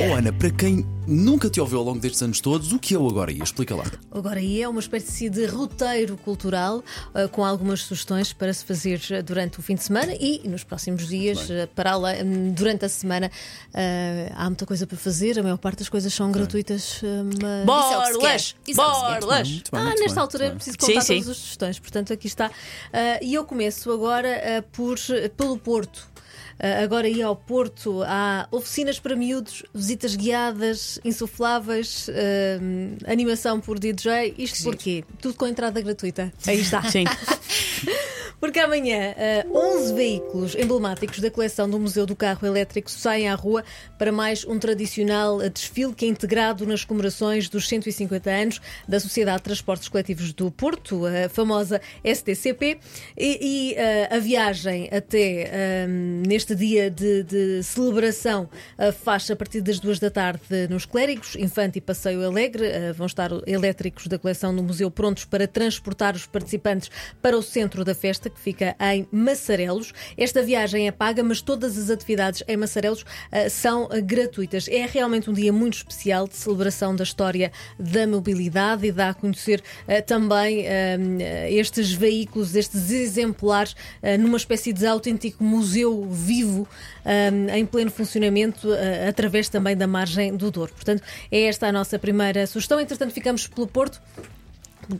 ia. Oh, Ana, para quem nunca te ouviu ao longo destes anos todos, o que é o Agora ia? Explica lá. Agora aí é uma espécie de roteiro cultural uh, com algumas sugestões para se fazer uh, durante o fim de semana e nos próximos dias, uh, para lá, um, durante a semana. uh, há muita coisa para fazer, a maior parte das coisas são gratuitas, mas. Borlas! Isso é o que se quer. Borlas! Ah, nesta bem, altura é preciso contar Sim, sim. todas as sugestões, portanto aqui está. E eu começo agora por, pelo Porto. Ah, agora ia ao Porto, há oficinas para miúdos, visitas guiadas, insufláveis, ah, animação por DJ. Isto porquê? Tudo com entrada gratuita. Aí está. Sim. Porque amanhã uh, 11 veículos emblemáticos da coleção do Museu do Carro Elétrico saem à rua para mais um tradicional uh, desfile que é integrado nas comemorações dos 150 anos da Sociedade de Transportes Coletivos do Porto, a famosa STCP, e, e, uh, a viagem até neste dia de, de celebração uh, faz a partir das duas da tarde nos Clérigos, Infante e Passeio Alegre. Uh, vão estar elétricos da coleção do museu prontos para transportar os participantes para o centro da festa, que fica em Massarelos. Esta viagem é paga, mas todas as atividades em Massarelos uh, são uh, gratuitas. É realmente um dia muito especial de celebração da história da mobilidade e dá a conhecer uh, também estes veículos, estes exemplares, numa espécie de autêntico museu vivo em pleno funcionamento através também da margem do Douro. Portanto, é esta a nossa primeira sugestão. Entretanto, ficamos pelo Porto.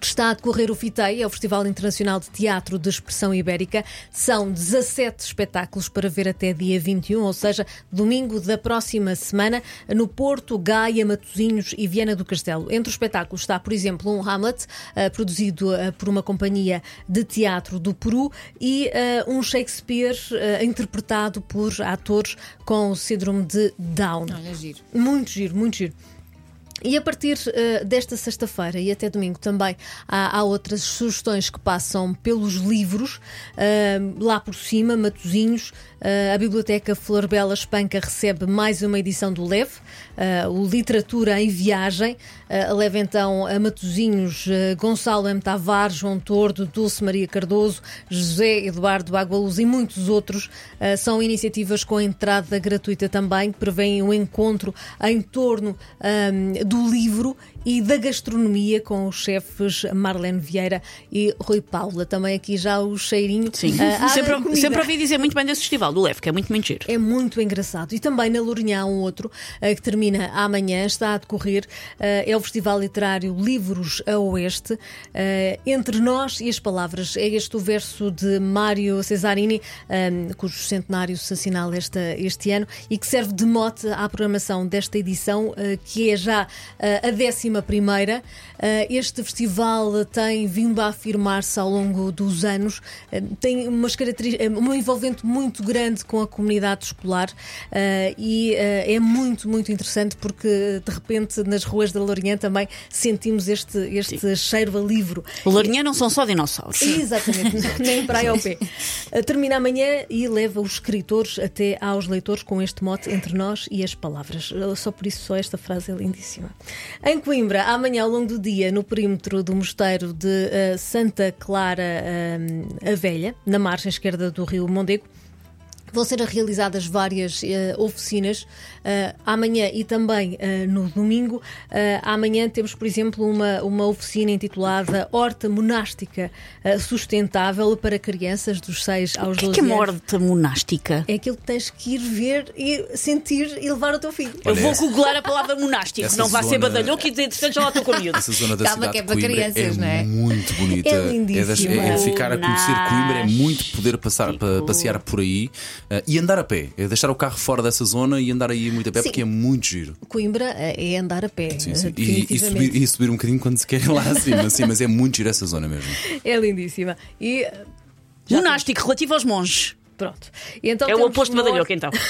Está a decorrer o FITEI, é o Festival Internacional de Teatro de Expressão Ibérica. São 17 espetáculos para ver até dia 21, ou seja, domingo da próxima semana, no Porto, Gaia, Matosinhos e Viana do Castelo. Entre os espetáculos está, por exemplo, um Hamlet, uh, produzido uh, por uma companhia de teatro do Peru, e uh, um Shakespeare interpretado por atores com o síndrome de Down. Olha, giro. Muito giro, muito giro. E a partir uh, desta sexta-feira e até domingo também há, há, outras sugestões que passam pelos livros. Uh, lá por cima, Matozinhos, uh, a Biblioteca Flor Bela Espanca recebe mais uma edição do LEV, o Literatura em Viagem. leva então a Matozinhos, Gonçalo M. Tavares, João Tordo, Dulce Maria Cardoso, José Eduardo Agualuz e muitos outros. são iniciativas com entrada gratuita também, que prevêem um encontro em torno um, do livro e da gastronomia com os chefes Marlene Vieira e Rui Paula. Também aqui já o cheirinho. Sim. à sempre, sempre ouvi dizer muito bem desse festival, do LEF, que é muito, giro. É muito engraçado. E também na Lourinhã há um outro ah, que termina amanhã, está a decorrer. ah, é o Festival Literário Livros a Oeste. Entre Nós e as Palavras. É este o verso de Mário Cesarini, ah, cujo centenário se assinala esta, este ano e que serve de mote à programação desta edição, que é já a décima primeira. Ah, Este festival tem vindo a afirmar-se ao longo dos anos, ah, tem umas características, um envolvente muito grande com a comunidade escolar e é muito, muito interessante porque de repente nas ruas da Lourinhã também sentimos este, este cheiro a livro. Lourinhã não são só dinossauros. Exatamente, nem praia ao pé. Termina amanhã e leva os escritores até aos leitores com este mote entre nós e as palavras. Só por isso, só esta frase é lindíssima. Em Coimbra, amanhã, ao longo do dia, no perímetro do mosteiro de uh, Santa Clara uh, a Velha, na margem esquerda do rio Mondego, Vão ser realizadas várias eh, oficinas eh, amanhã e também eh, no domingo. Amanhã temos, por exemplo, uma, uma oficina intitulada Horta Monástica Sustentável para crianças dos 6 aos O que é 12 que é uma anos. horta monástica? É aquilo que tens que ir ver e sentir e levar o teu filho. Eu Olha, vou essa- googlar a palavra monástico, essa não vai ser zona- badalhoco e dizer, entretanto, já lá estou com miúdo. Essa zona da Calma cidade que é para Coimbra crianças, é não é? muito bonita. É das- lindíssima. é ficar a conhecer Coimbra, é muito poder passar, pa- Fantástico. passear por aí eh, e andar a pé. É deixar o carro fora dessa zona e andar aí muito a pé Sim. porque é muito giro. Coimbra eh, é andar a pé. Sim, eh, sim. E, e subir, e subir um bocadinho quando se quer lá acima, sim, mas é muito giro essa zona mesmo. É lindíssima. E já Monástico relativo aos monges. Pronto. E então É o oposto de uma badalhoco, então.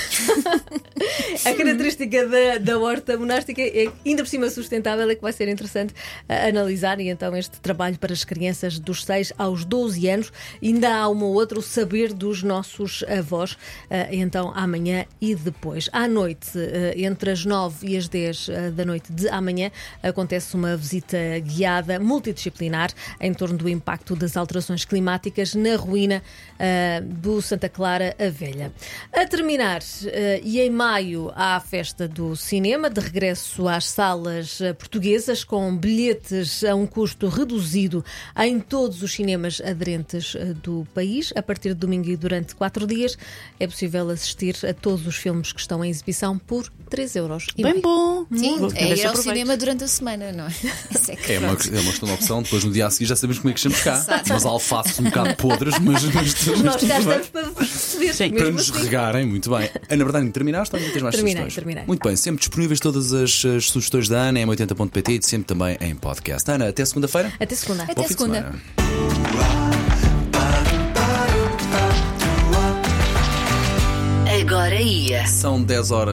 A característica da, da horta monástica é ainda por cima sustentável, é que vai ser interessante ah, analisar. E então, este trabalho para as crianças dos 6 aos 12 anos. Ainda há uma ou outra, o saber dos nossos avós. Ah, então, amanhã e depois. À noite, ah, entre as 9 e as 10 ah, da noite de amanhã, acontece uma visita guiada multidisciplinar em torno do impacto das alterações climáticas na ruína do Santa Clara. Clara a Velha. A terminar, eh, e em maio, há a festa do cinema, de regresso às salas eh, portuguesas, com bilhetes a um custo reduzido em todos os cinemas aderentes eh, do país. A partir de domingo e durante quatro dias, é possível assistir a todos os filmes que estão em exibição por 3 euros. e Bem bom. Sim, é ir ao cinema durante a semana, não é? Isso é que É uma, é uma questão de opção. Depois no dia a seguir já sabemos como é que estamos cá. Umas alfaces um bocado podres, mas, mas, mas Nós cá estamos para vos receber. Sim. Para nos assim. regarem, muito bem. Ana Verdade, terminaste ou tens mais Terminei, sugestões? terminei. Muito bem, sempre disponíveis todas as, as sugestões da Ana em 80.pt e sempre também em podcast. Ana, até segunda-feira. Até segunda. Até Bom de segunda. Agora ia. São 10 horas.